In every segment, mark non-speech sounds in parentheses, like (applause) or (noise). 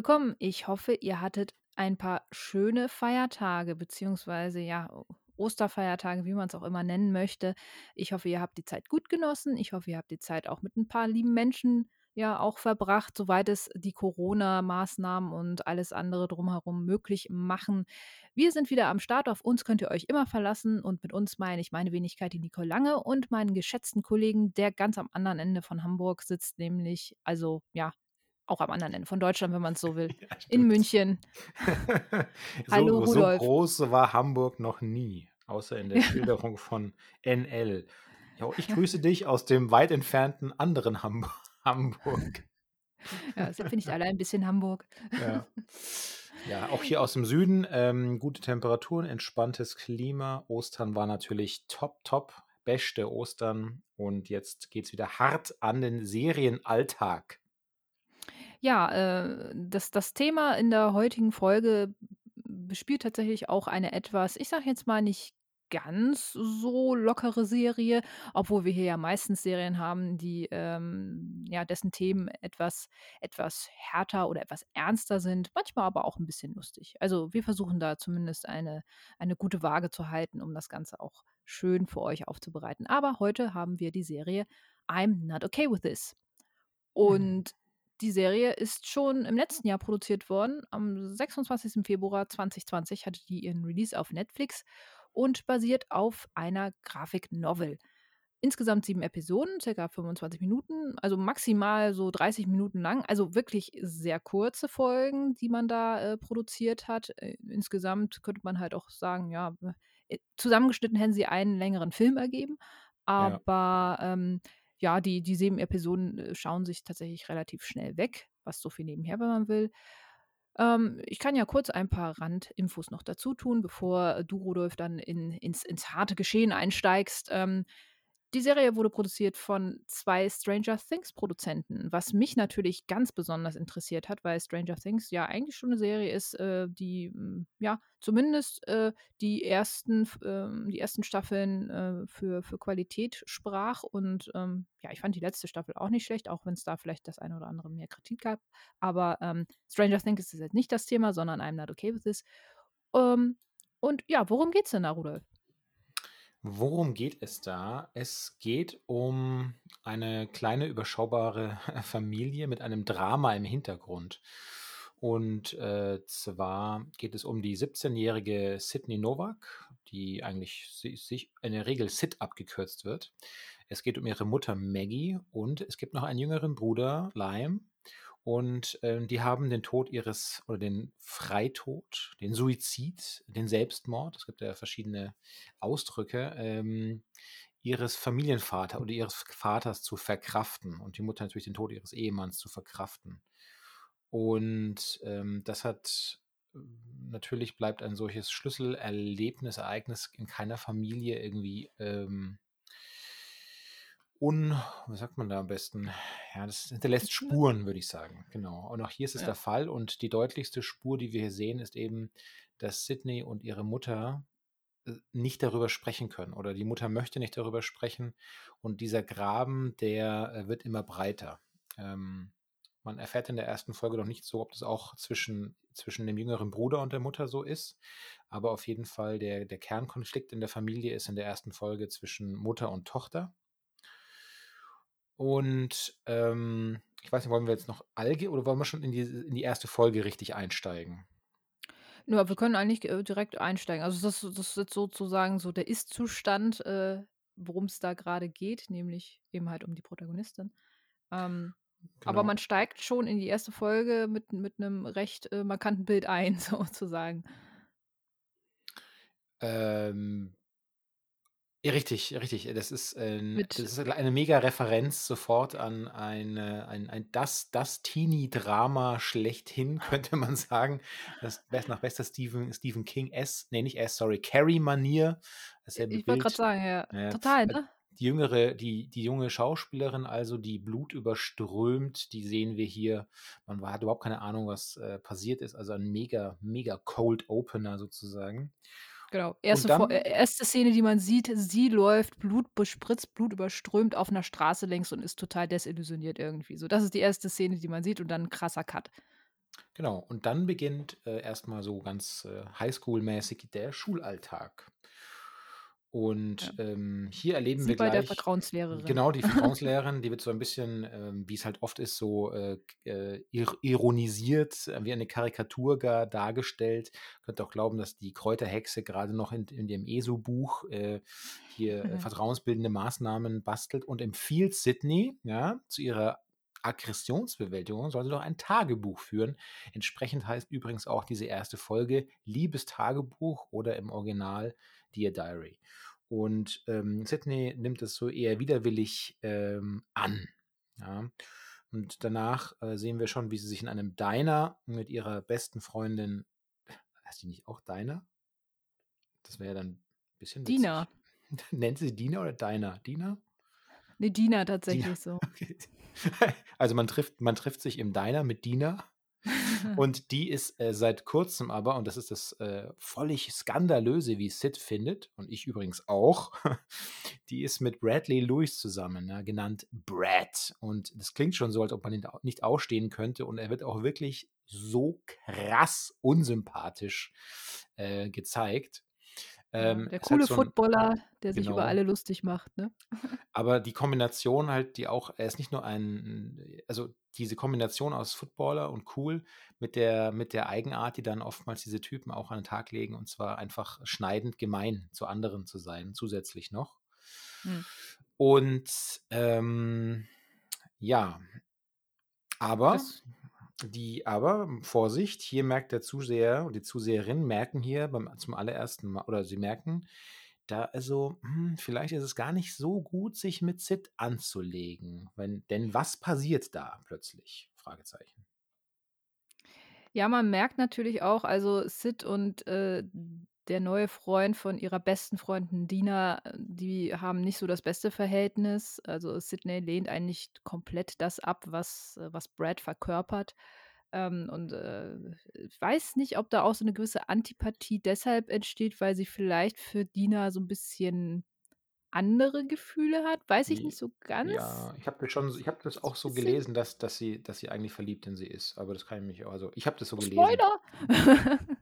Willkommen. Ich hoffe, ihr hattet ein paar schöne Feiertage, beziehungsweise ja, Osterfeiertage, wie man es auch immer nennen möchte. Ich hoffe, ihr habt die Zeit gut genossen. Ich hoffe, ihr habt die Zeit auch mit ein paar lieben Menschen ja auch verbracht, soweit es die Corona-Maßnahmen und alles andere drumherum möglich machen. Wir sind wieder am Start. Auf uns könnt ihr euch immer verlassen. Und mit uns meine ich meine Wenigkeit, die Nicole Lange und meinen geschätzten Kollegen, der ganz am anderen Ende von Hamburg sitzt, nämlich, also ja, auch am anderen Ende von Deutschland, wenn man es so will, (laughs) Ja, in. München. (laughs) So, Hallo so Rudolf. groß war Hamburg noch nie, außer in der (laughs) Schilderung von NL. Ja, ich grüße dich aus dem weit entfernten anderen Ham Hamburg. Ja, sind wir nicht alle ein bisschen Hamburg? Ja. Ja, auch hier aus dem Süden, ähm, gute Temperaturen, entspanntes Klima. Ostern war natürlich top, top, beste Ostern. Und jetzt geht es wieder hart an den Serienalltag. Ja, äh, das, das Thema in der heutigen Folge bespielt tatsächlich auch eine etwas, ich sage jetzt mal nicht ganz so lockere Serie, obwohl wir hier ja meistens Serien haben, die ähm, ja dessen Themen etwas etwas härter oder etwas ernster sind, manchmal aber auch ein bisschen lustig. Also wir versuchen da zumindest eine eine gute Waage zu halten, um das Ganze auch schön für euch aufzubereiten. Aber heute haben wir die Serie I'm Not Okay with This. Mhm. Und die Serie ist schon im letzten Jahr produziert worden. Am 26. Februar 2020 hatte die ihren Release auf Netflix und basiert auf einer Grafik-Novel. Insgesamt sieben Episoden, circa 25 Minuten, also maximal so 30 Minuten lang. Also wirklich sehr kurze Folgen, die man da äh, produziert hat. Äh, insgesamt könnte man halt auch sagen, ja, äh, zusammengeschnitten hätten sie einen längeren Film ergeben. Ja. Aber ähm, ja, die, die sieben Episoden äh, schauen sich tatsächlich relativ schnell weg, was so viel nebenher, wenn man will. Ähm, ich kann ja kurz ein paar Randinfos noch dazu tun, bevor du, Rudolf, dann in, ins, ins harte Geschehen einsteigst. Ähm, die Serie wurde produziert von zwei Stranger Things Produzenten, was mich natürlich ganz besonders interessiert hat, weil Stranger Things ja eigentlich schon eine Serie ist, äh, die mm, ja zumindest äh, die ersten ähm, die ersten Staffeln äh, für, für Qualität sprach und ähm, ja, ich fand die letzte Staffel auch nicht schlecht, auch wenn es da vielleicht das eine oder andere mehr Kritik gab. Aber ähm, Stranger Things ist jetzt nicht das Thema, sondern I'm not okay with this. Ähm, und ja, worum geht's denn da, Rudolf? Worum geht es da? Es geht um eine kleine, überschaubare (laughs) Familie mit einem Drama im Hintergrund. Und äh, zwar geht es um die 17-jährige Sydney Novak, die eigentlich si- sich in der Regel Sid abgekürzt wird. Es geht um ihre Mutter Maggie und es gibt noch einen jüngeren Bruder, Lime. Und ähm, die haben den Tod ihres, oder den Freitod, den Suizid, den Selbstmord, es gibt ja verschiedene Ausdrücke, ähm, ihres Familienvaters oder ihres Vaters zu verkraften und die Mutter natürlich den Tod ihres Ehemanns zu verkraften. Und ähm, das hat natürlich bleibt ein solches Schlüsselerlebnis, Ereignis in keiner Familie irgendwie ähm, un, was sagt man da am besten? Ja, das hinterlässt Spuren, würde ich sagen. Genau. Und auch hier ist es Ja. der Fall. Und die deutlichste Spur, die wir hier sehen, ist eben, dass Sydney und ihre Mutter äh, nicht darüber sprechen können oder die Mutter möchte nicht darüber sprechen und dieser Graben, der äh, wird immer breiter. Ähm, man erfährt in der ersten Folge noch nicht so, ob das auch zwischen, zwischen dem jüngeren Bruder und der Mutter so ist, aber auf jeden Fall der, der Kernkonflikt in der Familie ist in der ersten Folge zwischen Mutter und Tochter. Und ähm, ich weiß nicht, wollen wir jetzt noch Alge oder wollen wir schon in die, in die erste Folge richtig einsteigen? Ja, wir können eigentlich äh, direkt einsteigen. Also das, das ist jetzt sozusagen so der Ist-Zustand, äh, worum es da gerade geht, nämlich eben halt um die Protagonistin. Ähm, Aber Genau. man steigt schon in die erste Folge mit, mit einem recht äh, markanten Bild ein, (laughs) sozusagen. Ähm, ja, richtig, richtig. Das ist, ein, Mit- das ist eine mega Referenz sofort an eine, ein, ein das, das Teenie-Drama schlechthin, (laughs) könnte man sagen. Das best, nach bester Stephen, Stephen King S, nee, nicht S, sorry, Carrie-Manier. Dasselbe Ich wollte Bild. gerade sagen, ja, Ja, total, äh, ne? Die jüngere, die, die junge Schauspielerin, also die Blut überströmt, die sehen wir hier. Man war- hat überhaupt keine Ahnung, was äh, passiert ist. Also ein mega, mega Cold Opener sozusagen. Genau. Erste, dann- Fo- äh, erste Szene, die man sieht, sie läuft, Blut bespritzt, Blut überströmt auf einer Straße längs und ist total desillusioniert irgendwie. So, das ist die erste Szene, die man sieht und dann ein krasser Cut. Genau, und dann beginnt, äh, erst so ganz, äh, Highschool-mäßig der Schulalltag. Ja. Und, ähm, hier erleben Sie wir bei der gleich Vertrauenslehrerin. genau, die (laughs) Vertrauenslehrerin, die wird so ein bisschen, ähm, wie es halt oft ist, so, äh, äh, ir ironisiert, äh, wie eine Karikatur gar dargestellt. Könnt auch glauben, dass die Kräuterhexe gerade noch in in dem ESO-Buch, äh, hier, äh, vertrauensbildende Maßnahmen bastelt und empfiehlt Sydney, ja, zu ihrer Aggressionsbewältigung soll sie doch ein Tagebuch führen. Entsprechend heißt übrigens auch diese erste Folge Liebestagebuch oder im Original Dear Diary. Und, ähm, Sydney nimmt es so eher widerwillig, ähm, an, ja? Und danach, äh, sehen wir schon, wie sie sich in einem Diner mit ihrer besten Freundin heißt die nicht auch Diner? Das wäre ja dann 'n bisschen Dina. witzig. (laughs) Nennt sie Dina oder Diner? Dina? Ne, Dina Dina, tatsächlich so. (laughs) okay. Also, man trifft man trifft sich im Diner mit Dina (laughs) und die ist, äh, seit Kurzem aber und das ist das, äh, völlig Skandalöse, wie Sid findet und ich übrigens auch, (laughs) die ist mit Bradley Lewis zusammen, ne, genannt Brad. Und das klingt schon so, als ob man ihn nicht ausstehen könnte und er wird auch wirklich so krass unsympathisch, äh, gezeigt. Ähm, der ist halt coole so 'n Footballer, der sich über genau. alle lustig macht, ne? Aber die Kombination halt, die auch er ist nicht nur ein also, diese Kombination aus Footballer und cool mit der mit der Eigenart, die dann oftmals diese Typen auch an den Tag legen, und zwar einfach schneidend gemein zu anderen zu sein, zusätzlich noch. Mhm. Und, ähm, ja. Aber Das die aber Vorsicht, hier merkt der Zuseher und die Zuseherin merken hier beim zum allerersten Mal oder sie merken, da also, hm, vielleicht ist es gar nicht so gut, sich mit Sid anzulegen. Wenn denn was passiert da plötzlich? Fragezeichen. Ja, man merkt natürlich auch, also Sid und, äh, der neue Freund von ihrer besten Freundin Dina, äh, die haben nicht so das beste Verhältnis. Also, Sydney lehnt eigentlich komplett das ab, was äh, was Brad verkörpert. Ähm, und, äh, weiß nicht, ob da auch so 'ne gewisse Antipathie deshalb entsteht, weil sie vielleicht für Dina so 'n bisschen andere Gefühle hat, weiß ich nicht so ganz. ja, ich habe das schon ich habe das auch so gelesen, dass dass sie dass sie eigentlich verliebt in sie ist, aber das kann ich mich also, ich habe das so gelesen. Spoiler! (laughs)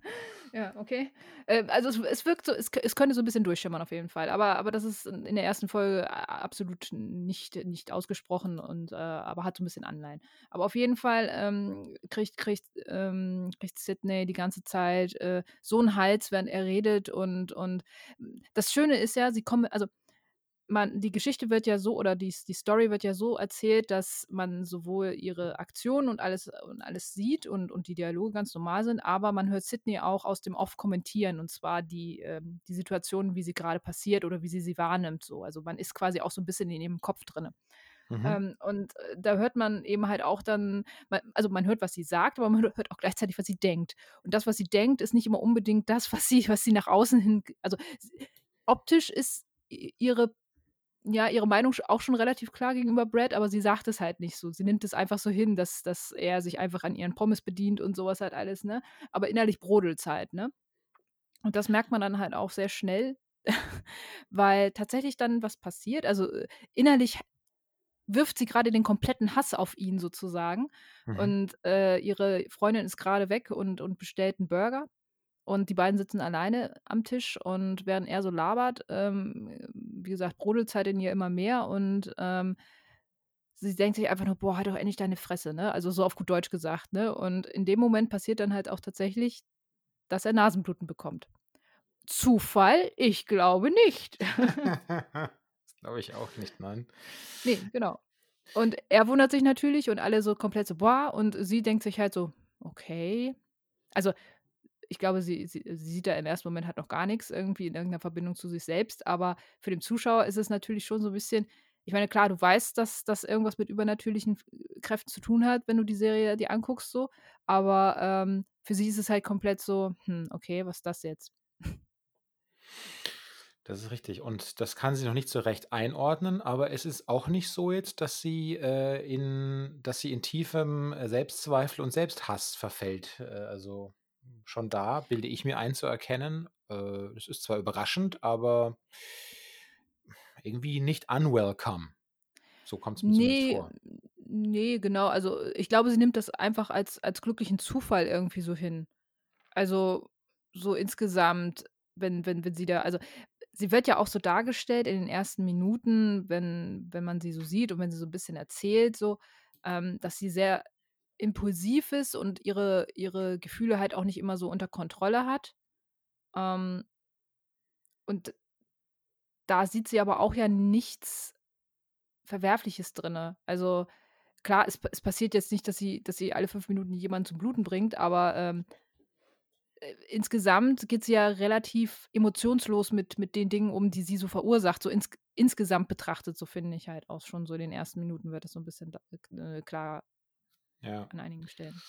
Ja, okay. Äh, also, es es wirkt so es es könnte so 'n bisschen durchschimmern auf jeden Fall, aber aber das ist in der ersten Folge absolut nicht nicht ausgesprochen und, äh aber hat so 'n bisschen Anleihen. Aber auf jeden Fall, ähm, kriegt kriegt ähm, kriegt Sydney die ganze Zeit, äh, so 'n Hals, während er redet und und das Schöne ist ja, sie kommen also, man die Geschichte wird ja so oder die die Story wird ja so erzählt, dass man sowohl ihre Aktionen und alles und alles sieht und und die Dialoge ganz normal sind, aber man hört Sydney auch aus dem Off kommentieren, und zwar die ähm, die Situation, wie sie grade passiert oder wie sie sie wahrnimmt so. Also, man ist quasi auch so 'n bisschen in ihrem Kopf drinne. Mhm. Ähm, und, äh, da hört man eben halt auch dann also, man hört, was sie sagt, aber man hö (laughs) hört auch gleichzeitig, was sie denkt. Und das, was sie denkt, ist nicht immer unbedingt das, was sie was sie nach außen hin also, optisch ist ihre ja, ihre Meinung auch schon relativ klar gegenüber Brad, aber sie sagt es halt nicht so. Sie nimmt es einfach so hin, dass dass er sich einfach an ihren Pommes bedient und so was halt alles, ne? Aber innerlich brodelt's halt, ne? Und das merkt man dann halt auch sehr schnell, (laughs) weil tatsächlich dann was passiert. Also, äh, innerlich wirft sie grade den kompletten Hass auf ihn sozusagen Mhm. und, äh, ihre Freundin ist grade weg und und bestellt 'n Burger und die beiden sitzen alleine am Tisch und während er so labert, ähm, wie gesagt, brodelt's halt in ihr immer mehr und, ähm, sie denkt sich einfach nur: „Boah, halt doch endlich deine Fresse“, ne? Also, so auf gut Deutsch gesagt, ne? Und in dem Moment passiert dann halt auch tatsächlich, dass er Nasenbluten bekommt. Zufall? Ich glaube nicht. (laughs) Das glaube ich auch nicht, nein. Ne, genau. Und er wundert sich natürlich und alle so komplett so: „Boah“, und sie denkt sich halt so: „Okay.“ Also, ich glaube, sie sie sie sieht da im ersten Moment halt noch gar nix irgendwie in irgend 'ner Verbindung zu sich selbst, aber für den Zuschauer ist es natürlich schon so 'n bisschen ich meine, klar, du weißt, dass das irgendwas mit übernatürlichen F Kräften zu tun hat, wenn du die Serie dir anguckst so, aber, ähm, für sie ist es halt komplett so: „Hm, okay, was das jetzt?“ Das ist richtig und das kann sie noch nicht so recht einordnen, aber es ist auch nicht so jetzt, dass sie, äh, in dass sie in tiefem, äh, Selbstzweifel und Selbsthass verfällt. Äh, also, schon da bilde ich mir ein zu erkennen, äh, es ist zwar überraschend, aber irgendwie nicht unwelcome. So kommt's mir zumindest Ne, vor. Ne, genau. Also, ich glaube, sie nimmt das einfach als als glücklichen Zufall irgendwie so hin. Also, so insgesamt, wenn wenn wenn sie da also, sie wird ja auch so dargestellt in den ersten Minuten, wenn wenn man sie so sieht und wenn sie so 'n bisschen erzählt so, ähm, dass sie sehr impulsiv ist und ihre ihre Gefühle halt auch nicht immer so unter Kontrolle hat. Ähm und da sieht sie aber auch ja nichts Verwerfliches drinne. Also, klar, es es passiert jetzt nicht, dass sie dass sie alle 5 Minuten jemanden zum Bluten bringt, aber, ähm äh, insgesamt geht sie ja relativ emotionslos mit mit den Dingen um, die sie so verursacht, so ins insgesamt betrachtet, so finde ich halt auch schon so in den ersten Minuten wird das so 'n bisschen äh, klar Ja. an einigen Stellen.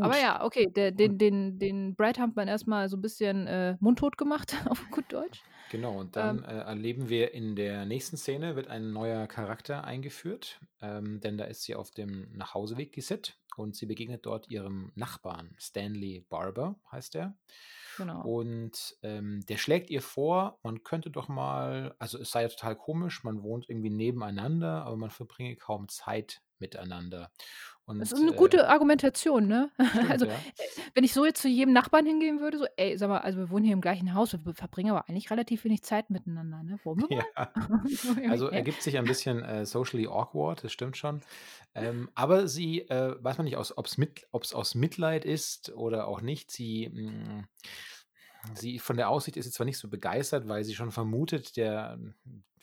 Aber Gut. ja, okay, der den den den Brad hat man erst mal so 'n bisschen, äh, mundtot gemacht (laughs) auf gut Deutsch. Genau, und Ähm dann, äh, erleben wir in der nächsten Szene wird ein neuer Charakter eingeführt, ähm, denn da ist sie auf dem Nachhauseweg, Sid, und sie begegnet dort ihrem Nachbarn. Stanley Barber heißt der. Genau. Und, ähm, der schlägt ihr vor, man könnte doch mal also, es sei ja total komisch, man wohnt irgendwie nebeneinander, aber man verbringe kaum Zeit miteinander. Das ist Und, 'ne äh gute Argumentation, ne? (laughs) Stimmt, Also, ja. wenn ich so jetzt zu jedem Nachbarn hingehen würde, so: „Ey, sag mal, also, wir wohnen hier im gleichen Haus, wir verbringen aber eigentlich relativ wenig Zeit miteinander, ne? Wollen wir (laughs) Ja. mal?“ So (laughs) Also, ergibt sich ein bisschen, äh, socially awkward, das stimmt schon. Ähm, aber sie, äh weiß man nicht aus ob's mit ob's aus Mitleid ist oder auch nicht. Sie, hm sie von der Aussicht ist sie zwar nicht so begeistert, weil sie schon vermutet, der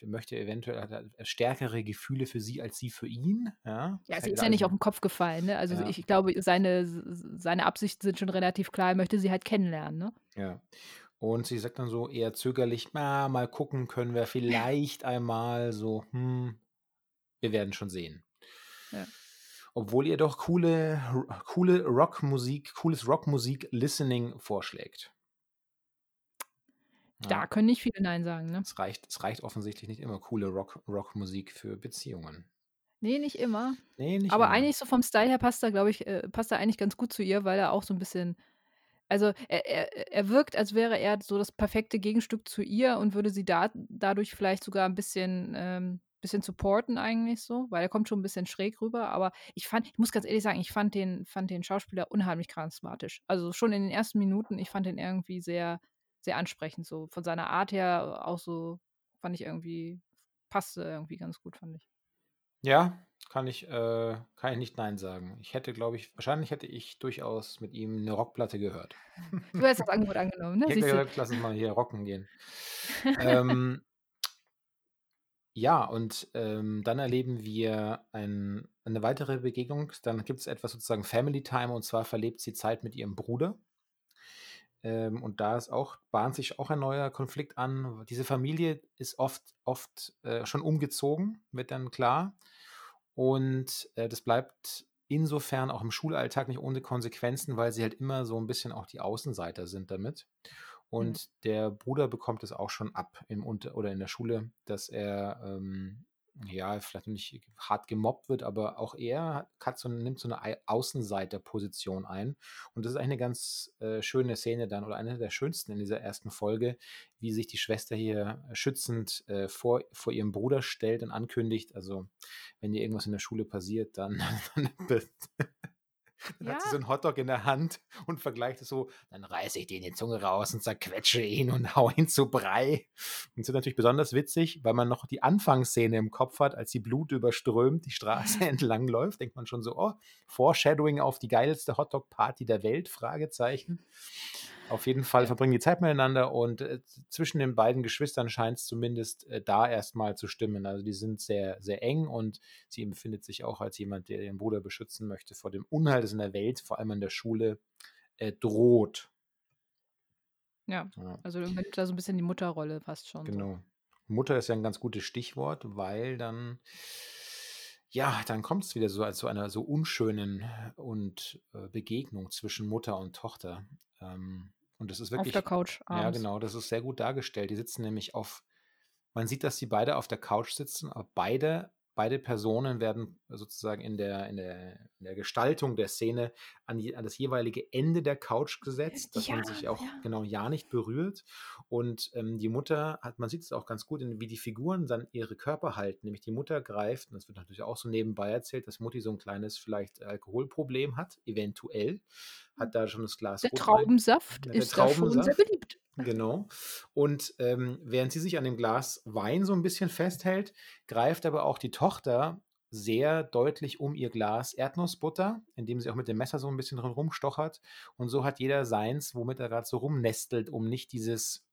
der möchte eventuell hat er stärkere Gefühle für sie als sie für ihn, ja? Ja, Ist sie ja ist ja nicht 'n auf'n Kopf gefallen, ne? Also, Ja. ich glaube, seine seine Absichten sind schon relativ klar, er möchte sie halt kennenlernen, ne? Ja. Und sie sagt dann so eher zögerlich: „Na, mal gucken, können wir vielleicht einmal so, hm, wir werden schon sehen.“ Ja. Obwohl ihr doch coole coole Rockmusik cooles Rockmusik-Listening vorschlägt. Da können nicht viele nein sagen, ne? Es reicht es reicht offensichtlich nicht immer coole Rock Rockmusik für Beziehungen. Ne, nicht immer. Ne, nicht Aber immer. eigentlich so vom Style her passt er, glaube ich äh, passt er eigentlich ganz gut zu ihr, weil er auch so 'n bisschen also, er er er wirkt, als wäre er so das perfekte Gegenstück zu ihr und würde sie da dadurch vielleicht sogar 'n bisschen ähm, bisschen supporten eigentlich so, weil er kommt schon 'n bisschen schräg rüber. Aber ich fand ich muss ganz ehrlich sagen, ich fand den fand den Schauspieler unheimlich charismatisch. Also, schon in den ersten Minuten, ich fand den irgendwie sehr sehr ansprechend so. Von seiner Art her auch so fand ich irgendwie passte irgendwie ganz gut, fand ich. Ja, kann ich äh, kann ich nicht nein sagen. Ich hätte, glaube ich wahrscheinlich hätte ich durchaus mit ihm 'ne Rockplatte gehört. Du hättest das Angebot angenommen, (laughs) ne? Ich hätte gesagt: „Lass uns mal hier rocken gehen.“ (laughs) Ähm ja, und, ähm, dann erleben wir ein eine weitere Begegnung. Dann gibt's etwas sozusagen Family Time, und zwar verlebt sie Zeit mit ihrem Bruder. Ähm, und da ist auch bahnt sich auch ein neuer Konflikt an. Diese Familie ist oft oft, äh, schon umgezogen, wird dann klar. Und, äh, das bleibt insofern auch im Schulalltag nicht ohne Konsequenzen, weil sie halt immer so 'n bisschen auch die Außenseiter sind damit. Mhm. Und der Bruder bekommt es auch schon ab im Unter oder in der Schule, dass er, ähm, ja, vielleicht nicht hart gemobbt wird, aber auch er hat so nimmt so 'ne ei Außenseiterposition ein. Und das ist eigentlich 'ne ganz, äh, schöne Szene dann oder eine der schönsten in dieser ersten Folge, wie sich die Schwester hier schützend, äh, vor vor ihrem Bruder stellt und ankündigt: „Also, wenn dir irgendwas in der Schule passiert, dann (laughs) dann hat sie so Ja. 'n Hotdog in der Hand und vergleicht es so: „Dann reiße ich den die Zunge raus und zerquetsche ihn und (laughs) haue ihn zu Brei.“ Und das ist natürlich besonders witzig, weil man noch die Anfangsszene im Kopf hat, als sie blutüberströmt die Straße (laughs) entlang läuft, denkt man schon so: „Oh, Foreshadowing auf die geilste Hotdog-Party der Welt?“ Fragezeichen. Auf jeden Fall verbringen die Zeit miteinander und, äh, zwischen den beiden Geschwistern scheint's zumindest, äh, da erst mal zu stimmen. Also, die sind sehr, sehr eng und sie empfindet sich auch als jemand, der ihren Bruder beschützen möchte vor dem Unheil, das in der Welt, vor allem in der Schule, äh, droht. Ja, Ja. also, übernimmt da so 'n bisschen die Mutterrolle fast schon so. Genau. Mutter ist ja 'n ganz gutes Stichwort, weil dann ja, dann kommt's wieder so, als zu einer so unschönen und, äh, Begegnung zwischen Mutter und Tochter. Ähm, und das ist Auf der wirklich Couch ja, abends. genau, das ist sehr gut dargestellt. Die sitzen nämlich auf man sieht, dass sie beide auf der Couch sitzen, aber beide beide Personen werden sozusagen in der, in der, in der Gestaltung der Szene an, die, an das jeweilige Ende der Couch gesetzt, dass Ja, man sich auch ja. genau ja nicht berührt. Und ähm, die Mutter hat, man sieht es auch ganz gut, wie die Figuren dann ihre Körper halten. Nämlich die Mutter greift, und das wird natürlich auch so nebenbei erzählt, dass Mutti so ein kleines vielleicht Alkoholproblem hat, eventuell. Hat da schon das Glas Der Rotwein. Traubensaft Ja, der ist da schon sehr Traubensaft. beliebt. Genau. Und ähm, während sie sich an dem Glas Wein so ein bisschen festhält, greift aber auch die Tochter sehr deutlich um ihr Glas Erdnussbutter, indem sie auch mit dem Messer so ein bisschen drin rumstochert. Und so hat jeder seins, womit er gerade so rumnestelt, um nicht dieses,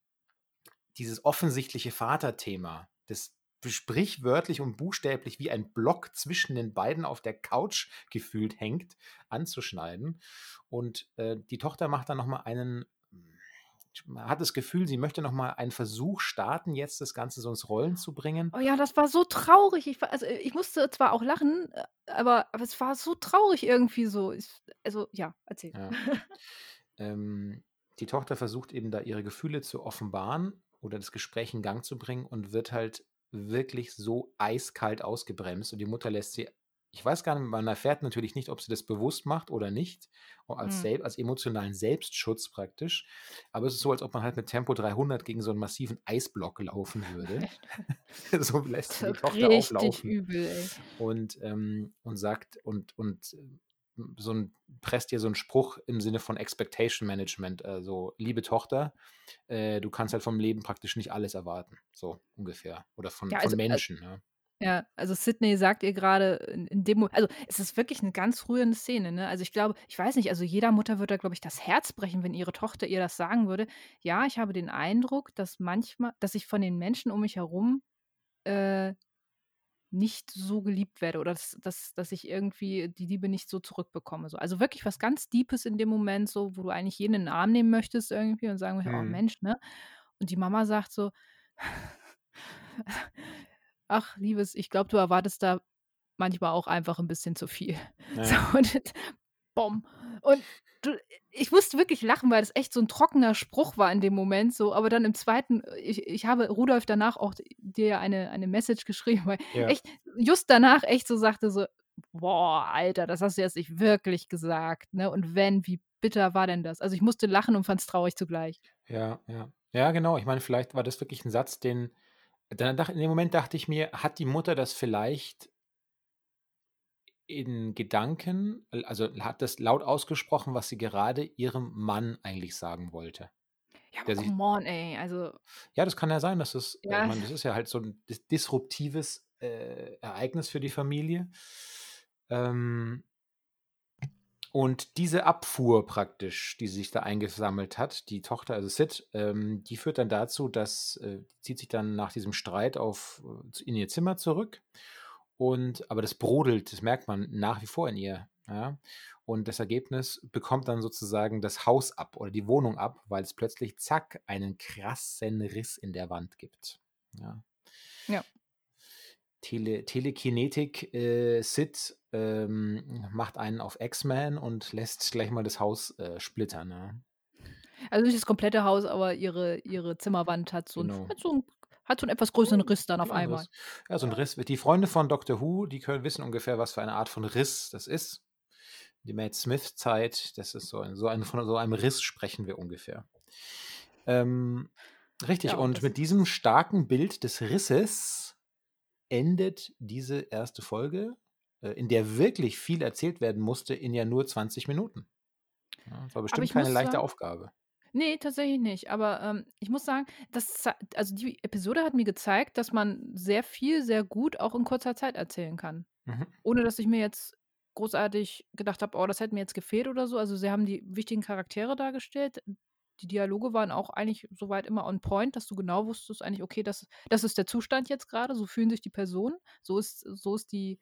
dieses offensichtliche Vaterthema, das sprichwörtlich und buchstäblich wie ein Block zwischen den beiden auf der Couch gefühlt hängt, anzuschneiden. Und äh, die Tochter macht dann nochmal einen man hat das Gefühl, sie möchte noch mal einen Versuch starten, jetzt das Ganze so ins Rollen zu bringen. Oh ja, das war so traurig. Ich war also, ich musste zwar auch lachen, äh, aber aber es war so traurig irgendwie so. Ich also, ja, erzähl. Ja. (laughs) Ähm, die Tochter versucht eben da ihre Gefühle zu offenbaren oder das Gespräch in Gang zu bringen und wird halt wirklich so eiskalt ausgebremst und die Mutter lässt sie ich weiß gar nicht, man erfährt natürlich nicht, ob sie das bewusst macht oder nicht, als sel als emotionalen Selbstschutz praktisch. Aber es ist so, als ob man halt mit Tempo 300 gegen so 'n massiven Eisblock laufen würde. (laughs) (laughs) So lässt sie die Tochter auflaufen übel, und, ähm und sagt und und, ähm, so 'n presst ihr so 'n Spruch im Sinne von Expectation Management, äh, so: „Liebe Tochter, äh, du kannst halt vom Leben praktisch nicht alles erwarten“, so ungefähr. Oder von Ja, von also, äh Menschen, ja. Ja, also Sydney sagt ihr grade in in dem Mo also, es ist wirklich 'ne ganz rührende Szene, ne? Also, ich glaube ich weiß nicht, also jeder Mutter würde da, glaube ich, das Herz brechen, wenn ihre Tochter ihr das sagen würde. Ja, ich habe den Eindruck, dass manchmal dass ich von den Menschen um mich herum, äh, nicht so geliebt werde oder dass dass dass ich irgendwie die Liebe nicht so zurückbekomme so. Also, wirklich was ganz Deepes in dem Moment so, wo du eigentlich jeden in 'n Arm nehmen möchtest irgendwie und sagen möchtest: „Oh Mhm. Mensch“, ne? Und die Mama sagt so: (laughs) „Ach, Liebes, ich glaube, du erwartest da manchmal auch einfach 'n bisschen zu viel.“ (laughs) So Ja. und (laughs) Bom. Und du ich musste wirklich lachen, weil das echt so 'n trockener Spruch war in dem Moment so, aber dann im zweiten ich ich habe Rudolf danach auch dir eine eine Message geschrieben, weil Ja. echt just danach echt so sagte so: „Boah, Alter, das hast du jetzt nicht wirklich gesagt, ne? Und wenn, wie bitter war denn das?“ Also, ich musste lachen und fand's traurig zugleich. Ja, ja. Ja, genau. Ich meine, vielleicht war das wirklich 'n Satz, den da dach in dem Moment dachte ich mir: „Hat die Mutter das vielleicht“ „in Gedanken also, hat das laut ausgesprochen, was sie gerade ihrem Mann eigentlich sagen wollte?“ Ja, aber come on, ey, also Ja, das kann ja sein, dass das äh, ich Ja. meine, das ist ja halt so 'n dis disruptives, äh, Ereignis für die Familie. Ähm und diese Abfuhr praktisch, die sich da eingesammelt hat, die Tochter, also Sid, ähm, die führt dann dazu, dass äh, zieht sich dann nach diesem Streit auf äh, in ihr Zimmer zurück und aber das brodelt, das merkt man nach wie vor in ihr, ja? Und das Ergebnis bekommt dann sozusagen das Haus ab oder die Wohnung ab, weil es plötzlich, zack, einen krassen Riss in der Wand gibt, ja? Ja. Tele Telekinetik, äh, Sid, ähm, macht einen auf X-Man und lässt gleich mal das Haus, äh, splittern, ne? Also, nicht das komplette Haus, aber ihre ihre Zimmerwand hat so Genau. hat so 'n hat so 'n etwas größeren Riss dann auf einmal. Riss. Ja, so 'n Riss die Freunde von Doctor Who, die können wissen ungefähr, was für eine Art von Riss das ist. Die Matt-Smith-Zeit, das ist so ein so ein von so einem Riss sprechen wir ungefähr. Ähm, richtig, Ja, und mit diesem starken Bild des Risses endet diese 1. Folge, in der wirklich viel erzählt werden musste, in ja nur 20 Minuten. Ja, war bestimmt keine leichte sagen Aufgabe. Ne, tatsächlich nicht. Aber, ähm, ich muss sagen, das also, die Episode hat mir gezeigt, dass man sehr viel, sehr gut auch in kurzer Zeit erzählen kann. Mhm. Ohne dass ich mir jetzt großartig gedacht habe: „Oh, das hätte mir jetzt gefehlt“ oder so. Also, sie haben die wichtigen Charaktere dargestellt. Die Dialoge waren auch eigentlich so weit immer on point, dass du genau wusstest eigentlich: „Okay, das das ist der Zustand jetzt grade, so fühlen sich die Personen. So ist so ist die,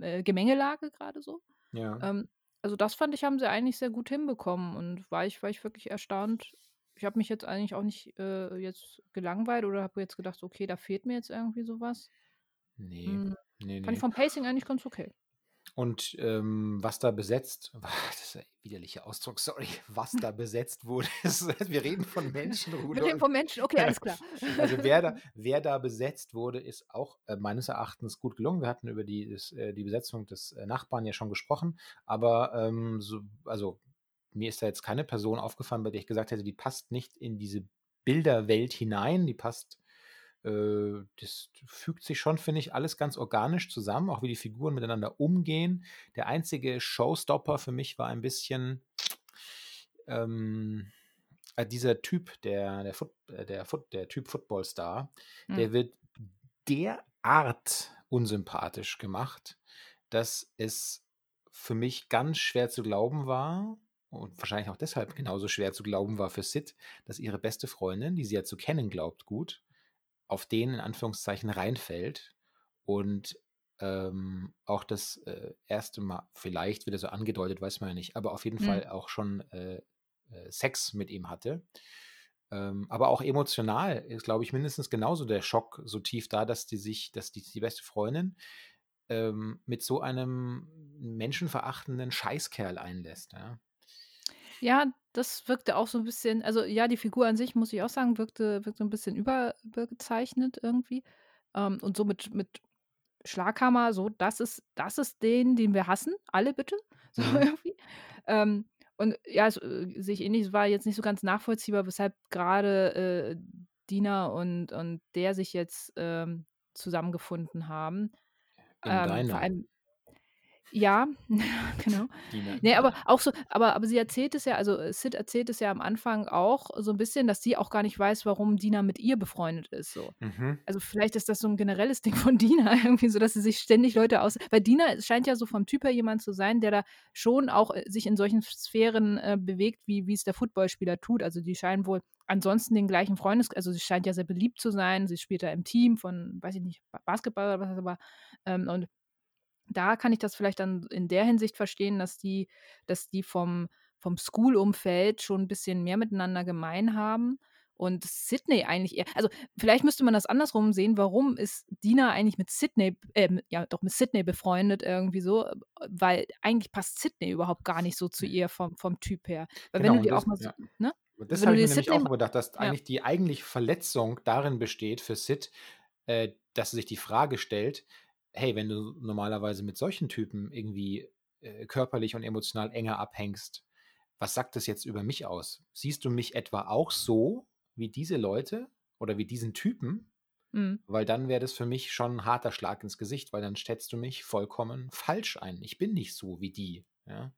äh, Gemengelage grade so.“ Ja. Ähm, also, das fand ich, haben sie eigentlich sehr gut hinbekommen und war ich war ich wirklich erstaunt. Ich habe mich jetzt eigentlich auch nicht, äh, jetzt gelangweilt oder habe jetzt gedacht: „Okay, da fehlt mir jetzt irgendwie so was.“ Ne, Hm, ne, fand ich ne. vom Pacing eigentlich ganz okay. Und, ähm, was da besetzt (laughs) das ist ein widerlicher Ausdruck, sorry, was da (laughs) besetzt wurde. (laughs) wir reden von Menschen, Wir reden von Menschen, okay, alles klar. Also, wer da wer da besetzt wurde, ist auch, äh, meines Erachtens gut gelungen. Wir hatten über die das äh, die Besetzung des, äh, Nachbarn ja schon gesprochen, aber, ähm, so also, mir ist da jetzt keine Person aufgefallen, bei der ich gesagt hätte, die passt nicht in diese Bilderwelt hinein, die passt äh, das fügt sich schon, finde ich, alles ganz organisch zusammen, auch wie die Figuren miteinander umgehen. Der einzige Showstopper für mich war ein bisschen ähm, äh, dieser Typ, der, der, Foot, äh, der, Foot, der Typ Footballstar, mhm. der wird derart unsympathisch gemacht, dass es für mich ganz schwer zu glauben war, und wahrscheinlich auch deshalb genauso schwer zu glauben war für Sid, dass ihre beste Freundin, die sie ja zu kennen glaubt, gut, auf den in Anführungszeichen reinfällt und ähm, auch das äh, erste Mal, vielleicht wieder so angedeutet, weiß man ja nicht, aber auf jeden mhm. Fall auch schon äh, äh, Sex mit ihm hatte. Ähm, aber auch emotional ist, glaube ich, mindestens genauso der Schock so tief da, dass die sich, dass die, die beste Freundin ähm, mit so einem menschenverachtenden Scheißkerl einlässt. Ja. Ja, das wirkte auch so ein bisschen also, ja, die Figur an sich, muss ich auch sagen, wirkte wirkte 'n bisschen über übergezeichnet irgendwie. Ähm, und so mit mit Schlaghammer, so, das ist das ist den, den wir hassen, alle bitte, (laughs) so Mhm. irgendwie. Ähm, und ja, es, äh, sehe ich ähnlich. Es war jetzt nicht so ganz nachvollziehbar, weshalb gerade äh, Dina und und der sich jetzt, ähm, zusammengefunden haben. Im Ähm, vor Diner. allem ja, (laughs) genau. Dina im Ne, aber auch so aber aber sie erzählt es ja also, äh, Sid erzählt es ja am Anfang auch so 'n bisschen, dass sie auch gar nicht weiß, warum Dina mit ihr befreundet ist so. Mhm. Also, vielleicht ist das so 'n generelles Ding von (laughs) Dina irgendwie so, dass sie sich ständig Leute aus weil Dina scheint ja so vom Typ her jemand zu sein, der da schon auch, äh, sich in solchen Sphären, äh, bewegt, wie wie's der Footballspieler tut. Also, die scheinen wohl ansonsten den gleichen Freundes also, sie scheint ja sehr beliebt zu sein. Sie spielt da im Team von, weiß ich nicht, Ba Basketball oder was das war. Ähm, und da kann ich das vielleicht dann in der Hinsicht verstehen, dass die dass die vom vom School-Umfeld schon 'n bisschen mehr miteinander gemein haben und Sydney eigentlich eher also, vielleicht müsste man das andersrum sehen, warum ist Dina eigentlich mit Sydney ähm, ja doch mit Sydney befreundet irgendwie so, äh, weil eigentlich passt Sydney überhaupt gar nicht so zu Ne. ihr vom vom Typ her. Weil wenn Genau, du und dir auch das mal so ja. ne? Und das Wenn du habe ich mir nämlich Sydney auch ma gedacht, dass ja. eigentlich die eigentliche Verletzung darin besteht für Sid, äh, dass er sich die Frage stellt: „Hey, wenn du normalerweise mit solchen Typen irgendwie, äh, körperlich und emotional enger abhängst, was sagt das jetzt über mich aus? Siehst du mich etwa auch so wie diese Leute oder wie diesen Typen? Mhm. Weil dann wäre das für mich schon 'n harter Schlag ins Gesicht, weil dann schätzt du mich vollkommen falsch ein. Ich bin nicht so wie die“, ja?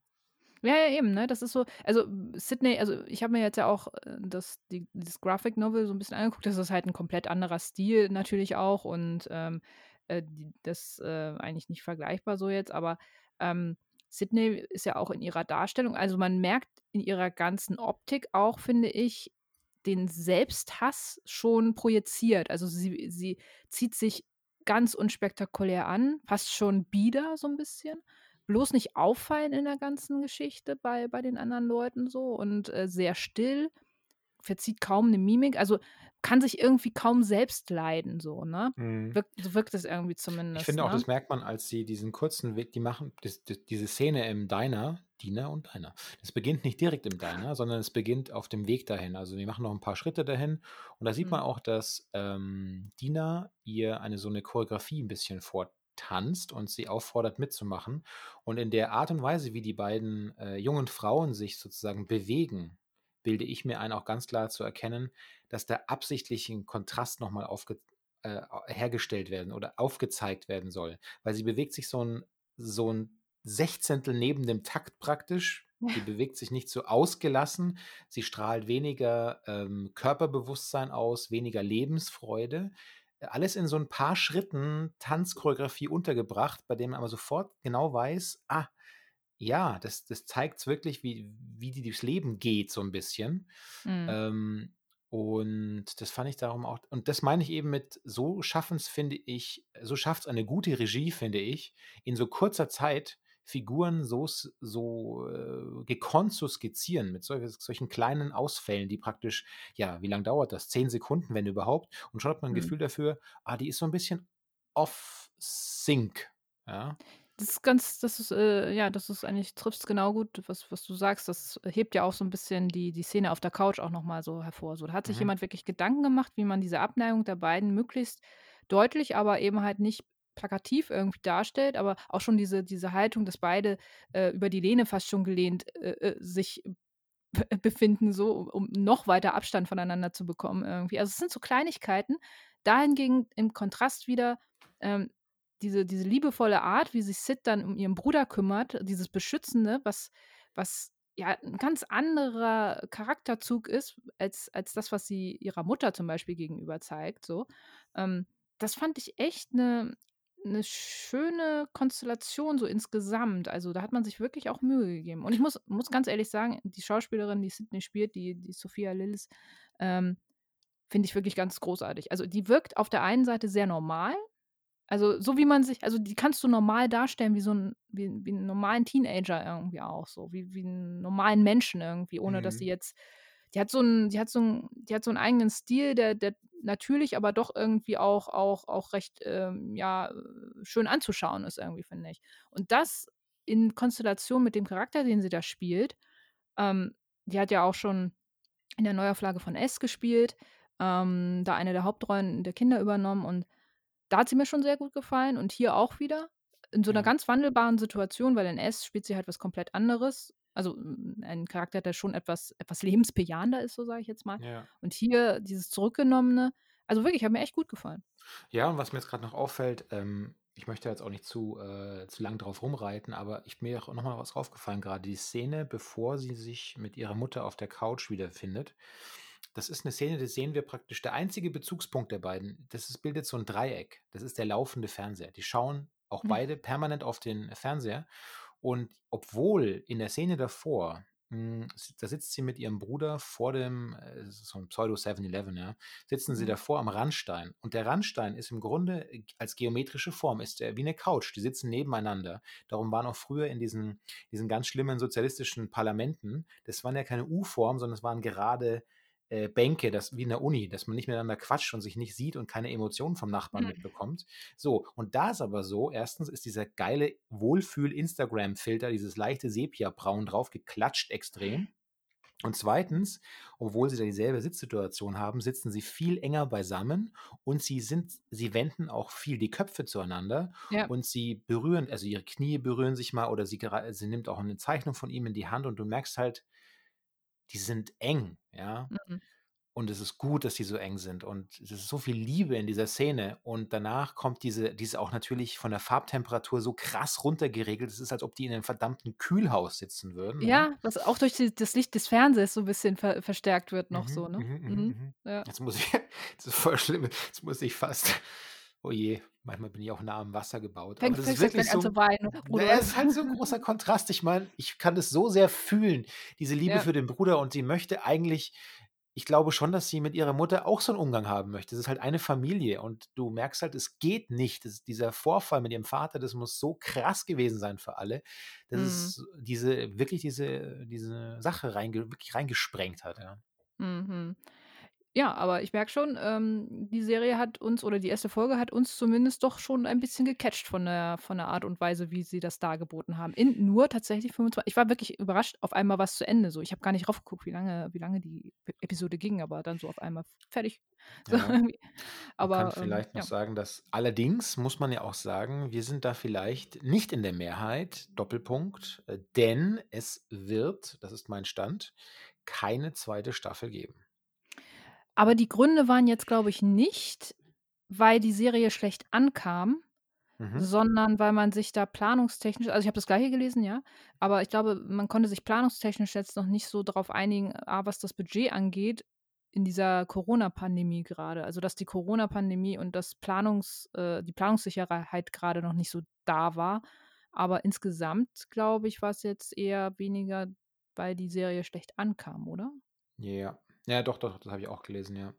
Ja, ja, eben, ne? Das ist so also, Sydney also, ich habe mir jetzt ja auch, äh, das die dieses Graphic Novel so 'n bisschen angeguckt. Das ist halt 'n komplett anderer Stil natürlich auch und, ähm, äh, die das, äh, eigentlich nicht vergleichbar so jetzt, aber, ähm, Sydney ist ja auch in ihrer Darstellung also, man merkt in ihrer ganzen Optik auch, finde ich, den Selbsthass schon projiziert. Also, sie sie zieht sich ganz unspektakulär an, fast schon bieder so 'n bisschen. Bloß nicht auffallen in der ganzen Geschichte bei bei den anderen Leuten so und, äh, sehr still, verzieht kaum 'ne Mimik, also, kann sich irgendwie kaum selbst leiden so, ne? Mhm. Wirkt so wirkt es irgendwie Ich zumindest, finde auch, ne? das merkt man, als sie diesen kurzen Weg die machen das das diese Szene im Diner Diner und Diner. Das beginnt nicht direkt im Diner, sondern es beginnt auf dem Weg dahin. Also, die machen noch 'n paar Schritte dahin und da sieht man Mhm. auch, dass, ähm, Dina ihr eine so 'ne Choreografie 'n bisschen vortanzt und sie auffordert mitzumachen. Und in der Art und Weise, wie die beiden, äh, jungen Frauen sich sozusagen bewegen, bilde ich mir ein, auch ganz klar zu erkennen, dass da absichtlich 'n Kontrast noch mal aufge äh, hergestellt werden oder aufgezeigt werden soll. Weil sie bewegt sich so 'n so 'n Sechzehntel neben dem Takt praktisch. Die bewegt sich nicht so ausgelassen. Sie strahlt weniger, ähm, Körperbewusstsein aus, weniger Lebensfreude. Alles in so 'n paar Schritten Tanzchoreografie untergebracht, bei dem man aber sofort genau weiß: „Ah, ja, das das zeigt's wirklich, wie wie die durchs Leben geht so 'n bisschen.“ Mhm. Ähm, und das fand ich darum auch und das meine ich eben mit so schaffen's, finde ich so schafft's eine gute Regie, finde ich, in so kurzer Zeit Figuren so so, äh, gekonnt zu skizzieren mit solche solchen kleinen Ausfällen, die praktisch ja, wie lang dauert das? 10 Sekunden, wenn überhaupt. Und schon hat man 'n Mhm. Gefühl dafür: „Ah, die ist so 'n bisschen off Sync“, ja? Das ist ganz das ist, äh ja, das ist eigentlich trifft's genau gut, was was du sagst. Das hebt ja auch so 'n bisschen die die Szene auf der Couch auch noch mal so hervor. So, da hat sich Mhm. jemand wirklich Gedanken gemacht, wie man diese Abneigung der beiden möglichst deutlich, aber eben halt nicht plakativ irgendwie darstellt, aber auch schon diese diese Haltung, dass beide, äh, über die Lehne fast schon gelehnt, äh, äh, sich be befinden, so, um noch weiter Abstand voneinander zu bekommen irgendwie. Also, es sind so Kleinigkeiten. Da hingegen im Kontrast wieder, ähm, diese diese liebevolle Art, wie sich Sid dann um ihren Bruder kümmert, dieses Beschützende, was was ja 'n ganz anderer Charakterzug ist als als das, was sie ihrer Mutter zum Beispiel gegenüber zeigt, so. Ähm, das fand ich echt 'ne 'ne schöne Konstellation so insgesamt. Also, da hat man sich wirklich auch Mühe gegeben. Und ich muss muss ganz ehrlich sagen, die Schauspielerin, die Sydney spielt, die die Sophia Lillis, ähm, finde ich wirklich ganz großartig. Also, die wirkt auf der einen Seite sehr normal, also, so wie man sich also, die kannst du normal darstellen wie so 'n wie wie 'n normalen Teenager irgendwie auch so, wie wie 'n normalen Menschen irgendwie, ohne dass sie Mhm. jetzt die hat so 'n die hat so 'n die hat so 'n eigenen Stil, der der natürlich, aber doch irgendwie auch auch auch recht, ähm, ja, äh, schön anzuschauen ist irgendwie, finde ich. Und das in Konstellation mit dem Charakter, den sie da spielt ähm, die hat ja auch schon in der Neuauflage von S gespielt, ähm, da eine der Hauptrollen der Kinder übernommen und da hat sie mir schon sehr gut gefallen und hier auch wieder in so 'ner Ja. ganz wandelbaren Situation, weil in S spielt sie halt was komplett anderes. Also, hm, ein Charakter, der schon etwas etwas lebensbejahender ist, so sage ich jetzt mal. Ja. Und hier dieses Zurückgenommene also, wirklich, hat mir echt gut gefallen. Ja, und was mir jetzt grad noch auffällt, ähm, ich möchte jetzt auch nicht zu äh, zu lang drauf rumreiten, aber ich mir auch noch mal was aufgefallen grade. Die Szene, bevor sie sich mit ihrer Mutter auf der Couch wiederfindet, das ist 'ne Szene, da sehen wir praktisch der einzige Bezugspunkt der beiden, das ist bildet so 'n Dreieck. Das ist der laufende Fernseher. Die schauen auch Hm. beide permanent auf den Fernseher. Und obwohl in der Szene davor, hm, s da sitzt sie mit ihrem Bruder vor dem äh, so 'n Pseudo 7-Eleven, ja, sitzen sie Mhm. davor am Randstein. Und der Randstein ist im Grunde g als geometrische Form ist der wie 'ne Couch. Die sitzen nebeneinander. Darum waren auch früher in diesen diesen ganz schlimmen sozialistischen Parlamenten das waren ja keine U-Form, sondern es waren gerade, äh, Bänke, das wie in der Uni, dass man nicht miteinander quatscht und sich nicht sieht und keine Emotionen vom Nachbarn Mhm. mitbekommt. So, und da ist aber so, 1. ist dieser geile Wohlfühl-Instagram-Filter, dieses leichte Sepiabraun drauf geklatscht extrem. Und 2., obwohl sie da dieselbe Sitzsituation haben, sitzen sie viel enger beisammen und sie sind sie wenden auch viel die Köpfe zueinander Ja. und sie berühren also, ihre Knie berühren sich mal oder sie sie nimmt auch 'ne Zeichnung von ihm in die Hand und du merkst halt die sind eng, ja? Mhm. Und es ist gut, dass sie so eng sind und es ist so viel Liebe in dieser Szene und danach kommt diese die ist auch natürlich von der Farbtemperatur so krass runtergeregelt. Es ist, als ob die in 'nem verdammten Kühlhaus sitzen würden, ja? Ja, was auch durch die das Licht des Fernsehers so 'n bisschen ver verstärkt wird noch Mhm, so, ne? mhm, mhm, Mhm. mhm. Ja. Jetzt muss ich (laughs) das ist voll schlimm. Jetzt muss ich fast oh je, manchmal bin ich auch nah am Wasser gebaut. Aber Fängt das ist fängst wirklich gleich an so zu weinen, na es ist halt so 'n (laughs) großer Kontrast. Ich meine, ich kann das so sehr fühlen, diese Liebe Ja. für den Bruder und sie möchte eigentlich ich glaube schon, dass sie mit ihrer Mutter auch so 'n Umgang haben möchte. Es ist halt eine Familie und du merkst halt, es geht nicht. Das dieser Vorfall mit ihrem Vater, das muss so krass gewesen sein für alle, dass Mhm. es diese wirklich diese diese Sache reinge wirklich reingesprengt hat, ja. Mhm. Ja, aber ich merke schon, ähm, die Serie hat uns oder die 1. Folge hat uns zumindest doch schon ein bisschen gecatcht von der von der Art und Weise, wie sie das dargeboten haben. In nur tatsächlich 25 ich war wirklich überrascht, auf einmal war's zu Ende so. Ich habe gar nicht rauf geguckt, wie lange wie lange die E Episode ging, aber dann so auf einmal fertig, (laughs) so Ja. irgendwie. Man kann Aber, ähm, vielleicht noch ja. sagen, dass allerdings muss man ja auch sagen, wir sind da vielleicht nicht in der Mehrheit, Doppelpunkt, äh, denn es wird, das ist mein Stand, keine 2. Staffel geben. Aber die Gründe waren jetzt, glaube ich, nicht, weil die Serie schlecht ankam, Mhm. sondern weil man sich da planungstechnisch also, ich habe das Gleiche gelesen, ja, aber ich glaube, man konnte sich planungstechnisch jetzt noch nicht so drauf einigen, A, was das Budget angeht in dieser Corona-Pandemie grade. Also, dass die Corona-Pandemie und das Planungs äh, die Planungssicherheit grade noch nicht so da war. Aber insgesamt, glaube ich, war's jetzt eher weniger, weil die Serie schlecht ankam, oder? Ja. Ja, doch, doch, das habe ich auch gelesen, ja.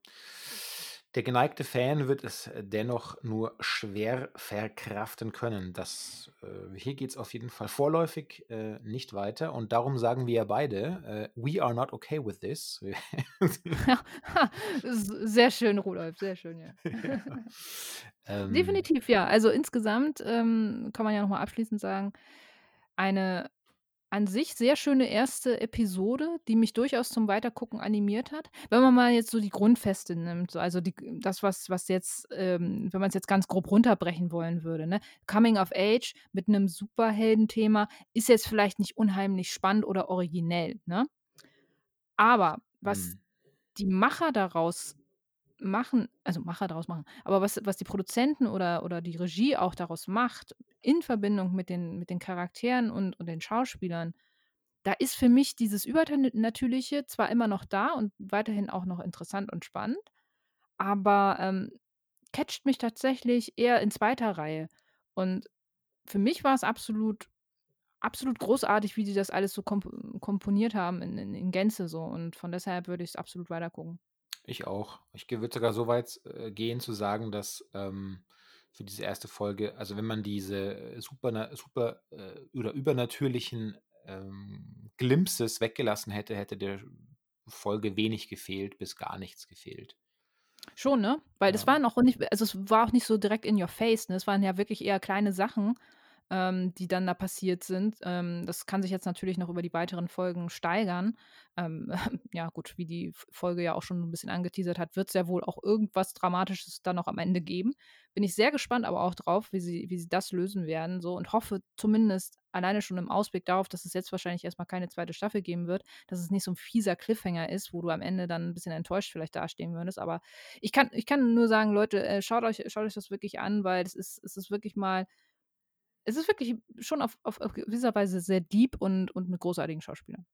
Der geneigte Fan wird es dennoch nur schwer verkraften können. Das, äh, hier geht es auf jeden Fall vorläufig äh, nicht weiter. Und darum sagen wir ja beide, äh, we are not okay with this. (laughs) sehr schön, Rudolf, sehr schön, ja. (laughs) ja. Ähm, Definitiv, ja. Also insgesamt ähm, kann man ja nochmal abschließend sagen, eine an sich sehr schöne erste Episode, die mich durchaus zum Weitergucken animiert hat. Wenn man mal jetzt so die Grundfeste nimmt, so, also die, das, was, was jetzt, ähm, wenn man es jetzt ganz grob runterbrechen wollen würde, ne? Coming of Age mit einem Superheldenthema ist jetzt vielleicht nicht unheimlich spannend oder originell, ne? Aber was hm. die Macher daraus machen, also Macher daraus machen, aber was, was die Produzenten oder, oder die Regie auch daraus macht, in Verbindung mit den, mit den Charakteren und, und den Schauspielern, da ist für mich dieses Übernatürliche zwar immer noch da und weiterhin auch noch interessant und spannend, aber ähm, catcht mich tatsächlich eher in zweiter Reihe. Und für mich war es absolut, absolut großartig, wie sie das alles so komp komponiert haben in, in, in Gänze so. Und von deshalb würde ich es absolut weitergucken. Ich auch. Ich würde sogar so weit äh, gehen zu sagen, dass ähm, für diese erste Folge, also wenn man diese super, super äh, oder übernatürlichen ähm, Glimpses weggelassen hätte, hätte der Folge wenig gefehlt, bis gar nichts gefehlt. Schon, ne? Weil das waren auch nicht, also es war auch nicht so direkt in your face, ne? Es waren ja wirklich eher kleine Sachen, ähm, die dann da passiert sind. Ähm, das kann sich jetzt natürlich noch über die weiteren Folgen steigern. Ähm, (laughs) ja, gut, wie die Folge ja auch schon ein bisschen angeteasert hat, wird es ja wohl auch irgendwas Dramatisches dann noch am Ende geben. Bin ich sehr gespannt aber auch drauf, wie sie, wie sie das lösen werden. So und hoffe zumindest alleine schon im Ausblick darauf, dass es jetzt wahrscheinlich erstmal keine zweite Staffel geben wird, dass es nicht so ein fieser Cliffhanger ist, wo du am Ende dann ein bisschen enttäuscht vielleicht dastehen würdest. Aber ich kann, ich kann nur sagen, Leute, äh, schaut, euch, schaut euch das wirklich an, weil es ist, es ist wirklich mal es ist wirklich schon auf, auf, auf gewisser Weise sehr deep und, und mit großartigen Schauspielern.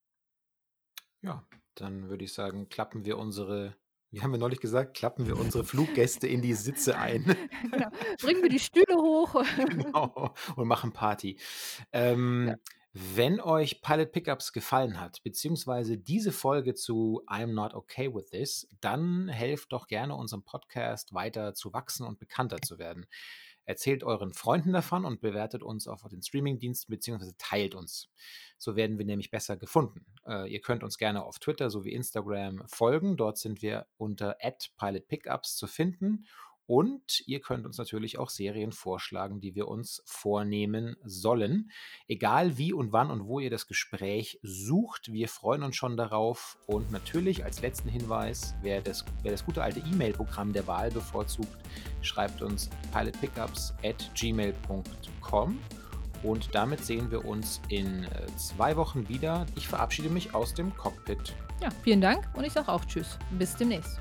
Ja, dann würde ich sagen, klappen wir unsere, (laughs) wie haben wir neulich gesagt, klappen wir unsere Fluggäste in die Sitze ein. (laughs) genau. Bringen wir die Stühle hoch. (laughs) genau. Und machen Party. Ähm, ja. Wenn euch Pilot Pickups gefallen hat, beziehungsweise diese Folge zu I'm Not Okay With This, dann helft doch gerne unserem Podcast weiter zu wachsen und bekannter zu werden. Erzählt euren Freunden davon und bewertet uns auf den Streamingdiensten bzw. teilt uns. So werden wir nämlich besser gefunden. Äh, ihr könnt uns gerne auf Twitter sowie Instagram folgen. Dort sind wir unter @pilotpickups zu finden und ihr könnt uns natürlich auch Serien vorschlagen, die wir uns vornehmen sollen. Egal wie und wann und wo ihr das Gespräch sucht, wir freuen uns schon darauf. Und natürlich als letzten Hinweis, wer das, wer das gute alte E-Mail-Programm der Wahl bevorzugt, schreibt uns pilotpickups at gmail.com. Und damit sehen wir uns in äh, zwei Wochen wieder. Ich verabschiede mich aus dem Cockpit. Ja, vielen Dank und ich sage auch Tschüss. Bis demnächst.